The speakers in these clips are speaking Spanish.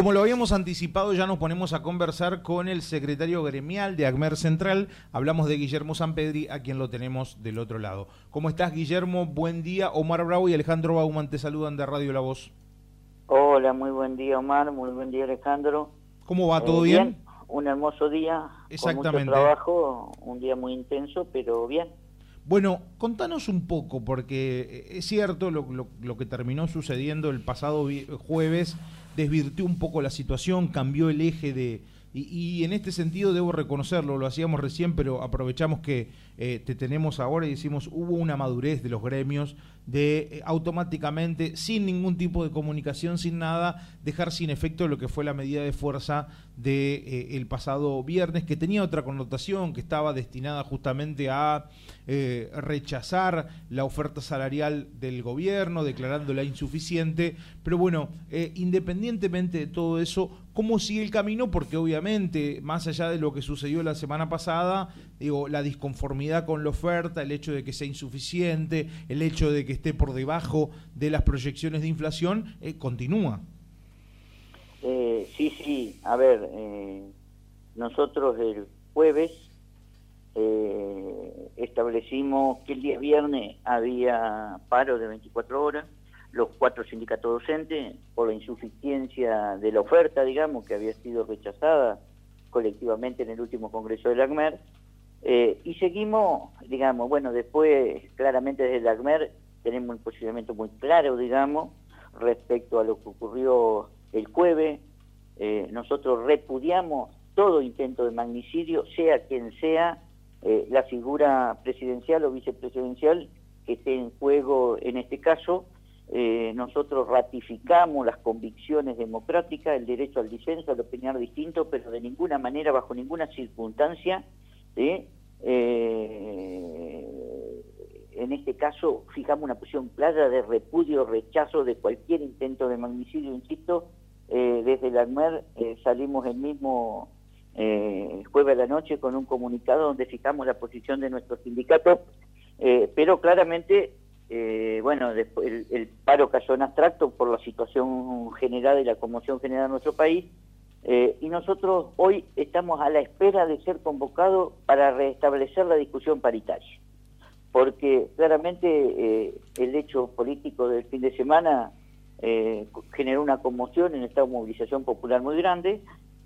Como lo habíamos anticipado, ya nos ponemos a conversar con el secretario gremial de ACMER Central. Hablamos de Guillermo Sanpedri, a quien lo tenemos del otro lado. ¿Cómo estás, Guillermo? Buen día. Omar Bravo y Alejandro Bauman te saludan de Radio La Voz. Hola, muy buen día, Omar. Muy buen día, Alejandro. ¿Cómo va? ¿Todo eh, bien? Un hermoso día. Exactamente. Con mucho trabajo, un día muy intenso, pero bien. Bueno, contanos un poco, porque es cierto lo, lo que terminó sucediendo el pasado jueves desvirtió un poco la situación, cambió el eje de... Y, en este sentido debo reconocerlo, lo hacíamos recién, pero aprovechamos que eh, te tenemos ahora y decimos, hubo una madurez de los gremios de eh, automáticamente, sin ningún tipo de comunicación, sin nada, dejar sin efecto lo que fue la medida de fuerza de, eh, pasado viernes, que tenía otra connotación, que estaba destinada justamente a rechazar la oferta salarial del gobierno, declarándola insuficiente. Pero bueno, independientemente de todo eso, ¿cómo sigue el camino? Porque obviamente, más allá de lo que sucedió la semana pasada, digo, la disconformidad con la oferta, el hecho de que sea insuficiente, el hecho de que esté por debajo de las proyecciones de inflación, eh, continúa. Eh, sí, sí, a ver, eh, nosotros el jueves establecimos que el día viernes había paro de 24 horas, los cuatro sindicatos docentes, por la insuficiencia de la oferta, digamos, que había sido rechazada colectivamente en el último Congreso del ACMER, eh, y seguimos, digamos, bueno, después claramente desde el ACMER tenemos un posicionamiento muy claro, digamos, respecto a lo que ocurrió el jueves. Eh, nosotros repudiamos todo intento de magnicidio, sea quien sea eh, la figura presidencial o vicepresidencial que esté en juego en este caso. nosotros ratificamos las convicciones democráticas, el derecho al disenso, al opinar distinto, pero de ninguna manera, bajo ninguna circunstancia. Eh, en este caso fijamos una posición clara de repudio, rechazo de cualquier intento de magnicidio, insisto, eh, desde la ACMER eh, salimos el mismo jueves a la noche con un comunicado donde fijamos la posición de nuestro sindicato, pero claramente, bueno, el, el, paro cayó en abstracto por la situación general y la conmoción general en nuestro país, eh, y nosotros hoy estamos a la espera de ser convocados para restablecer la discusión paritaria, porque claramente eh, el hecho político del fin de semana eh, generó una conmoción en esta movilización popular muy grande,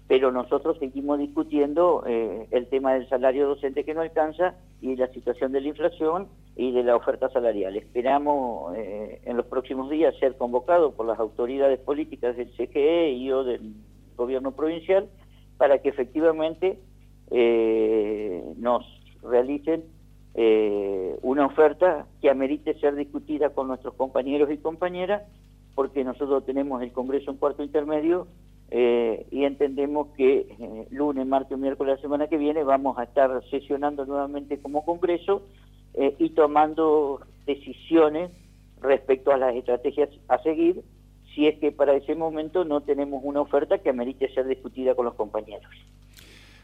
pero nosotros seguimos discutiendo el tema del salario docente que no alcanza y la situación de la inflación y de la oferta salarial. Esperamos en los próximos días ser convocados por las autoridades políticas del CGE y o del gobierno provincial para que efectivamente eh, nos realicen eh, una oferta que amerite ser discutida con nuestros compañeros y compañeras, porque nosotros tenemos el Congreso en cuarto intermedio eh, y entendemos que lunes, martes o miércoles de la semana que viene vamos a estar sesionando nuevamente como Congreso y tomando decisiones respecto a las estrategias a seguir si es que para ese momento no tenemos una oferta que amerite ser discutida con los compañeros.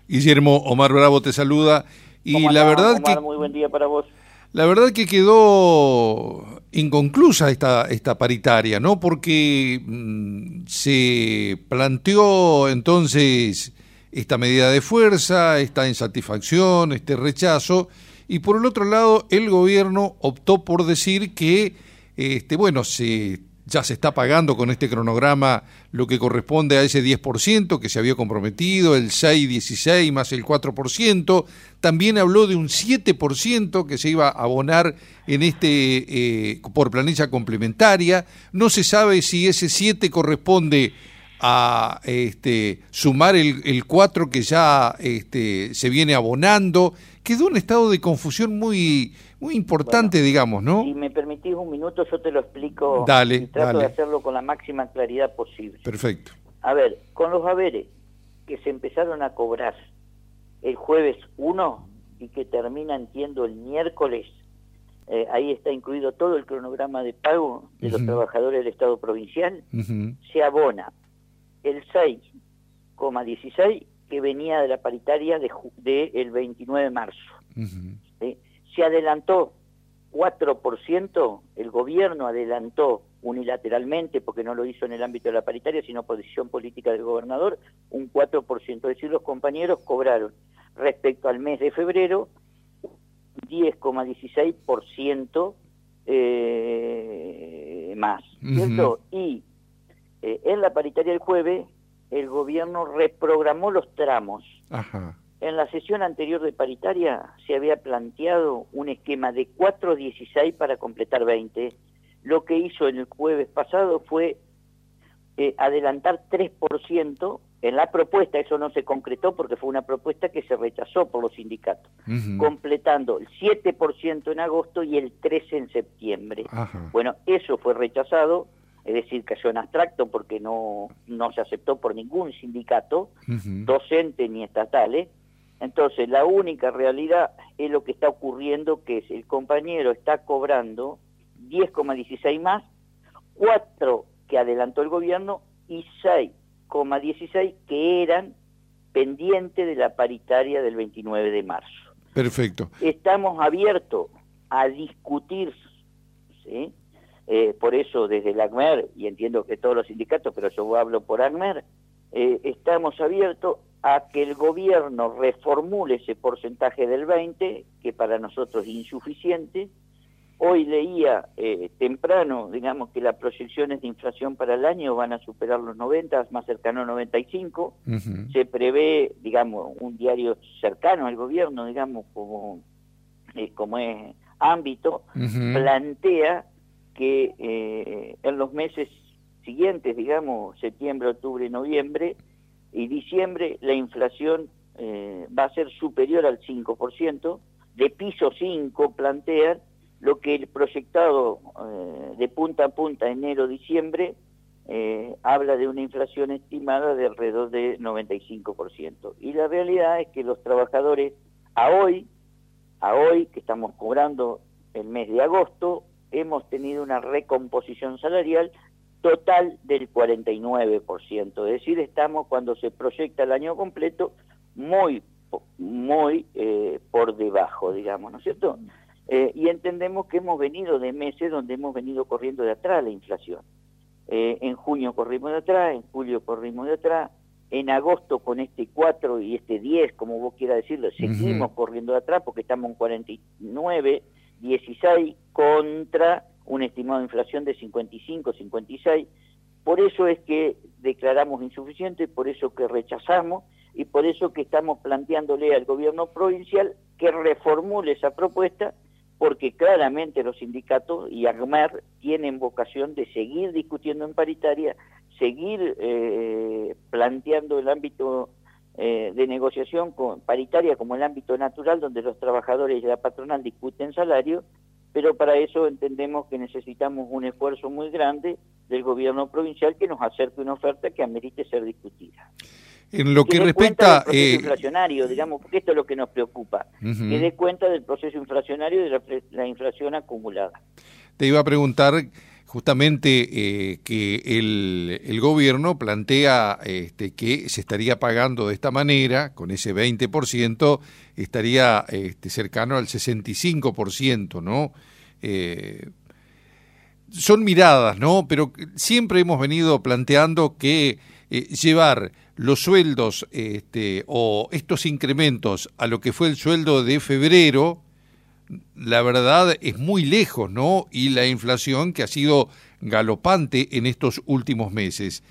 Guillermo, Omar Bravo te saluda y la verdad que muy buen día para vos. La verdad que quedó inconclusa esta, esta paritaria, ¿no? Porque mm, se planteó entonces esta medida de fuerza, esta insatisfacción, este rechazo, y por el otro lado el gobierno optó por decir que, este, bueno, se ya se está pagando con este cronograma lo que corresponde a ese 10% que se había comprometido, el 6,16 más el 4%. También habló de un 7% que se iba a abonar en este eh, por planilla complementaria. No se sabe si ese 7 corresponde a este, sumar el, el 4 que ya este, se viene abonando. Quedó un estado de confusión muy, muy importante, digamos, ¿no? Si me permitís un minuto, yo te lo explico. Dale, y trato de hacerlo con la máxima claridad posible. Perfecto. A ver, con los haberes que se empezaron a cobrar el jueves 1 y que termina, entiendo, el miércoles, eh, ahí está incluido todo el cronograma de pago de los trabajadores del Estado provincial, se abona el 6,16 que venía de la paritaria del de, el 29 de marzo se adelantó 4%, el gobierno adelantó unilateralmente, porque no lo hizo en el ámbito de la paritaria, sino por decisión política del gobernador, un 4%. Es decir, los compañeros cobraron respecto al mes de febrero 10,16% eh, más, ¿cierto? Y eh, en la paritaria del jueves, el gobierno reprogramó los tramos. En la sesión anterior de paritaria se había planteado un esquema de 4.16 para completar 20. Lo que hizo en el jueves pasado fue eh, adelantar 3% en la propuesta, eso no se concretó porque fue una propuesta que se rechazó por los sindicatos, completando el 7% en agosto y el 13% en septiembre. Bueno, eso fue rechazado, es decir, cayó en abstracto porque no, no se aceptó por ningún sindicato, docente ni estatales. Entonces, la única realidad es lo que está ocurriendo, que es el compañero está cobrando 10,16 más, 4 que adelantó el gobierno y 6,16 que eran pendientes de la paritaria del 29 de marzo. Perfecto. Estamos abiertos a discutir ¿sí? Eh, por eso desde el ACMER, y entiendo que todos los sindicatos, pero yo hablo por ACMER, eh, estamos abiertos a que el gobierno reformule ese porcentaje del 20, que para nosotros es insuficiente. Hoy leía eh, temprano, digamos, que las proyecciones de inflación para el año van a superar los 90, más cercano a 95. Se prevé, digamos, un diario cercano al gobierno, digamos, como, como es ámbito, plantea que eh, en los meses siguientes, digamos, septiembre, octubre, noviembre y diciembre, la inflación eh, va a ser superior al 5%, de piso 5 plantean, lo que el proyectado eh, de punta a punta enero-diciembre habla de una inflación estimada de alrededor de 95%. Y la realidad es que los trabajadores a hoy, a hoy que estamos cobrando el mes de agosto, hemos tenido una recomposición salarial total del 49%, es decir, estamos cuando se proyecta el año completo muy, muy eh, por debajo, digamos, ¿no es cierto? Eh, y entendemos que hemos venido de meses donde hemos venido corriendo de atrás la inflación. Eh, en junio corrimos de atrás, en julio corrimos de atrás, en agosto con este 4 y este 10, como vos quieras decirlo, seguimos corriendo de atrás porque estamos en 49 16 contra un estimado de inflación de 55, 56. Por eso es que declaramos insuficiente, por eso que rechazamos y por eso que estamos planteándole al gobierno provincial que reformule esa propuesta, porque claramente los sindicatos y AGMER tienen vocación de seguir discutiendo en paritaria, seguir eh, planteando el ámbito eh, de negociación con, paritaria como el ámbito natural donde los trabajadores y la patronal discuten salario, pero para eso entendemos que necesitamos un esfuerzo muy grande del gobierno provincial que nos acerque una oferta que amerite ser discutida. En lo que, respecta... al eh, inflacionario, digamos, porque esto es lo que nos preocupa, que dé cuenta del proceso inflacionario y de la inflación acumulada. Te iba a preguntar justamente eh, que el, gobierno plantea este, que se estaría pagando de esta manera, con ese 20%, estaría este, cercano al 65%, ¿no? Eh, son miradas, ¿no? Pero siempre hemos venido planteando que eh, llevar los sueldos este, o estos incrementos a lo que fue el sueldo de febrero, la verdad es muy lejos, ¿no? Y la inflación que ha sido galopante en estos últimos meses.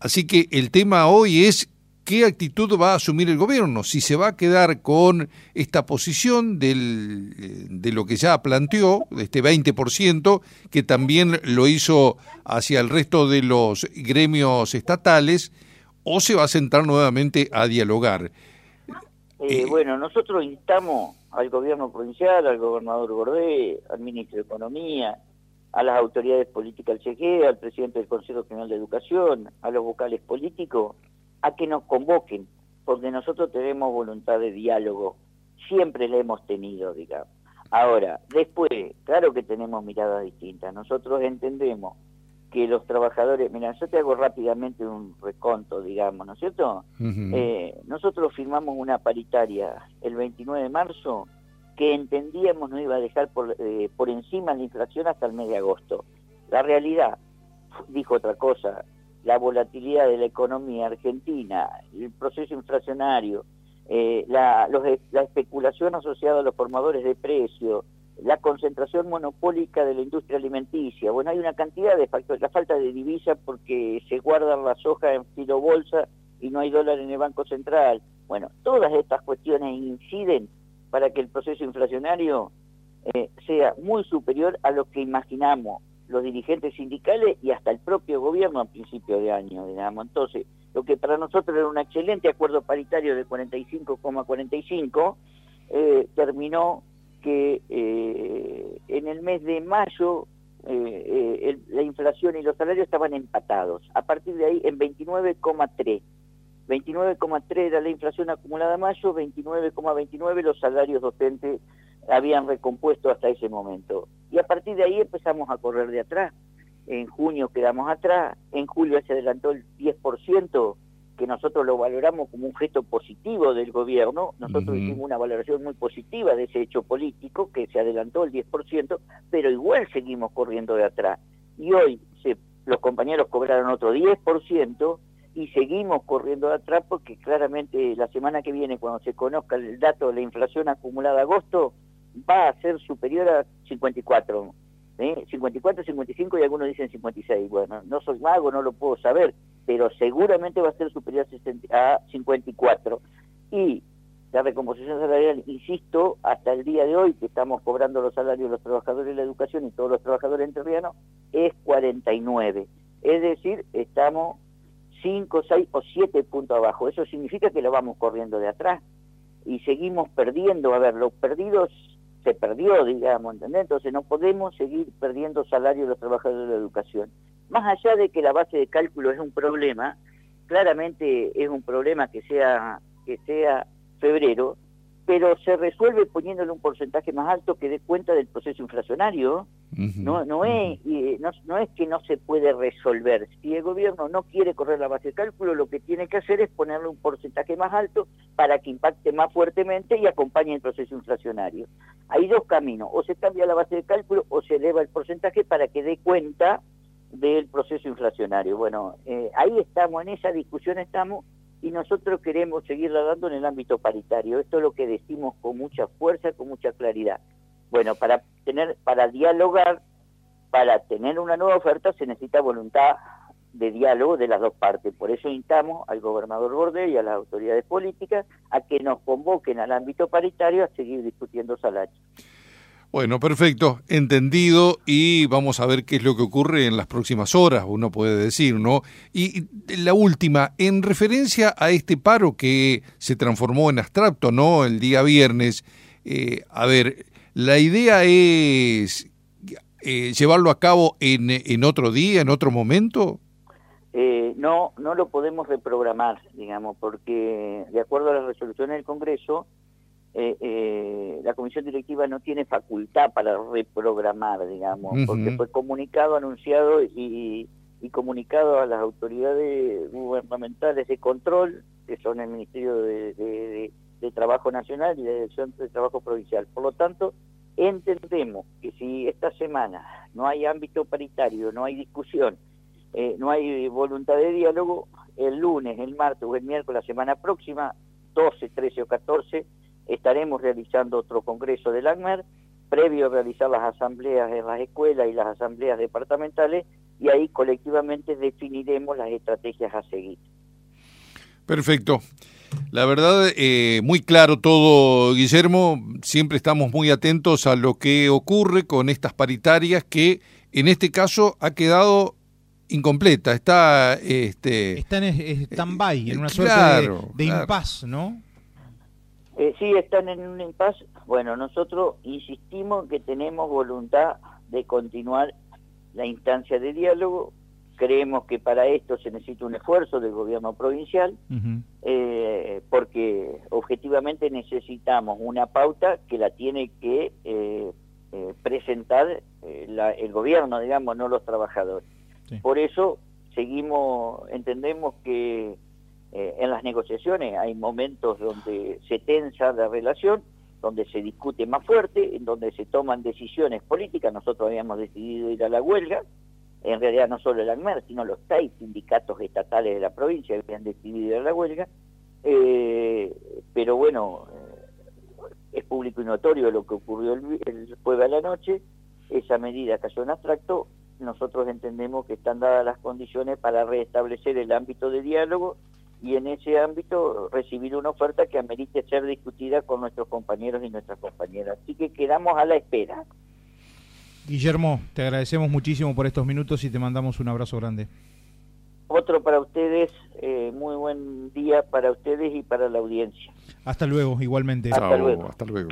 Así que el tema hoy es qué actitud va a asumir el gobierno, si se va a quedar con esta posición del, eh, de lo que ya planteó, de este 20%, que también lo hizo hacia el resto de los gremios estatales, o se va a sentar nuevamente a dialogar. Eh, eh, bueno, nosotros instamos al gobierno provincial, al gobernador Gordé, al ministro de Economía, a las autoridades políticas del CGE, al presidente del Consejo General de Educación, a los vocales políticos, a que nos convoquen, porque nosotros tenemos voluntad de diálogo, siempre la hemos tenido, digamos. Ahora, después, claro que tenemos miradas distintas, nosotros entendemos que los trabajadores, mira, yo te hago rápidamente un reconto, digamos, ¿no es cierto? Eh, nosotros firmamos una paritaria el 29 de marzo que entendíamos no iba a dejar por, eh, por encima la inflación hasta el mes de agosto. La realidad dijo otra cosa, la volatilidad de la economía argentina, el proceso inflacionario, eh, la, la especulación asociada a los formadores de precios, la concentración monopólica de la industria alimenticia. Bueno, hay una cantidad de factores, la falta de divisa porque se guardan las hojas en filo bolsa y no hay dólar en el Banco Central. Bueno, todas estas cuestiones inciden para que el proceso inflacionario eh, sea muy superior a lo que imaginamos los dirigentes sindicales y hasta el propio gobierno a principio de año, digamos. Entonces, lo que para nosotros era un excelente acuerdo paritario de 45,45, eh, terminó que eh, en el mes de mayo eh, la inflación y los salarios estaban empatados. A partir de ahí, en 29,3. 29,3 era la inflación acumulada mayo, 29,29 los salarios docentes habían recompuesto hasta ese momento. Y a partir de ahí empezamos a correr de atrás. En junio quedamos atrás, en julio se adelantó el 10%, que nosotros lo valoramos como un gesto positivo del gobierno. Nosotros hicimos una valoración muy positiva de ese hecho político, que se adelantó el 10%, pero igual seguimos corriendo de atrás. Y hoy se, los compañeros cobraron otro 10%, y seguimos corriendo de atrás porque claramente la semana que viene, cuando se conozca el dato de la inflación acumulada agosto, va a ser superior a 54. ¿eh? 54, 55 y algunos dicen 56. Bueno, no soy mago, no lo puedo saber, pero seguramente va a ser superior a 54. Y la recomposición salarial, insisto, hasta el día de hoy, que estamos cobrando los salarios de los trabajadores de la educación y todos los trabajadores enterrianos, es 49. Es decir, estamos 5, 6 o 7 puntos abajo. Eso significa que lo vamos corriendo de atrás y seguimos perdiendo. A ver, los perdidos se perdió, digamos, ¿entendés? Entonces no podemos seguir perdiendo salario de los trabajadores de la educación. Más allá de que la base de cálculo es un problema, claramente es un problema que sea, que sea febrero, pero se resuelve poniéndole un porcentaje más alto que dé cuenta del proceso inflacionario. no, no, es, no, no, es que no se puede resolver. Si el gobierno no quiere correr la base de cálculo, lo que tiene que hacer es ponerle un porcentaje más alto para que impacte más fuertemente y acompañe el proceso inflacionario. Hay dos caminos, o se cambia la base de cálculo o se eleva el porcentaje para que dé cuenta del proceso inflacionario. Bueno, eh, ahí estamos, en esa discusión estamos, y nosotros queremos seguirla dando en el ámbito paritario. Esto es lo que decimos con mucha fuerza, con mucha claridad. Bueno, para tener, para dialogar, para tener una nueva oferta se necesita voluntad de diálogo de las dos partes. Por eso instamos al gobernador Borde y a las autoridades políticas a que nos convoquen al ámbito paritario a seguir discutiendo salarios. Bueno, perfecto, entendido y vamos a ver qué es lo que ocurre en las próximas horas, uno puede decir, ¿no? Y, la última, en referencia a este paro que se transformó en abstracto, ¿no? El día viernes, eh, a ver, la idea es eh, llevarlo a cabo en, en otro día, en otro momento. Eh, no, no lo podemos reprogramar, digamos, porque de acuerdo a las resoluciones del Congreso, eh, eh, la comisión directiva no tiene facultad para reprogramar, digamos, porque fue comunicado, anunciado y, comunicado a las autoridades gubernamentales de control, que son el Ministerio de, Trabajo Nacional y la Dirección de Trabajo Provincial. Por lo tanto, entendemos que si esta semana no hay ámbito paritario, no hay discusión, eh, no hay voluntad de diálogo, el lunes, el martes o el miércoles, la semana próxima, 12, 13 o 14, estaremos realizando otro congreso del ACMER, previo a realizar las asambleas en las escuelas y las asambleas departamentales, y ahí colectivamente definiremos las estrategias a seguir. Perfecto. La verdad, eh, muy claro todo, Guillermo. Siempre estamos muy atentos a lo que ocurre con estas paritarias que en este caso ha quedado incompleta. Está, este, está en stand-by, en una suerte de, impasse, ¿no? Eh, sí, están en un impasse. Bueno, nosotros insistimos en que tenemos voluntad de continuar la instancia de diálogo. Creemos que para esto se necesita un esfuerzo del gobierno provincial, eh, porque objetivamente necesitamos una pauta que la tiene que eh, presentar el gobierno, digamos, no los trabajadores. Por eso seguimos, entendemos que eh, en las negociaciones hay momentos donde se tensa la relación, donde se discute más fuerte, en donde se toman decisiones políticas. Nosotros habíamos decidido ir a la huelga, en realidad no solo el ANMER, sino los seis sindicatos estatales de la provincia han decidido la huelga, eh, pero bueno, eh, es público y notorio lo que ocurrió el, el jueves a la noche, esa medida cayó en abstracto, nosotros entendemos que están dadas las condiciones para restablecer el ámbito de diálogo y en ese ámbito recibir una oferta que amerite ser discutida con nuestros compañeros y nuestras compañeras. Así que quedamos a la espera. Guillermo, te agradecemos muchísimo por estos minutos y te mandamos un abrazo grande. Otro para ustedes, eh, muy buen día para ustedes y para la audiencia. Hasta luego, igualmente. Hasta luego. Hasta luego.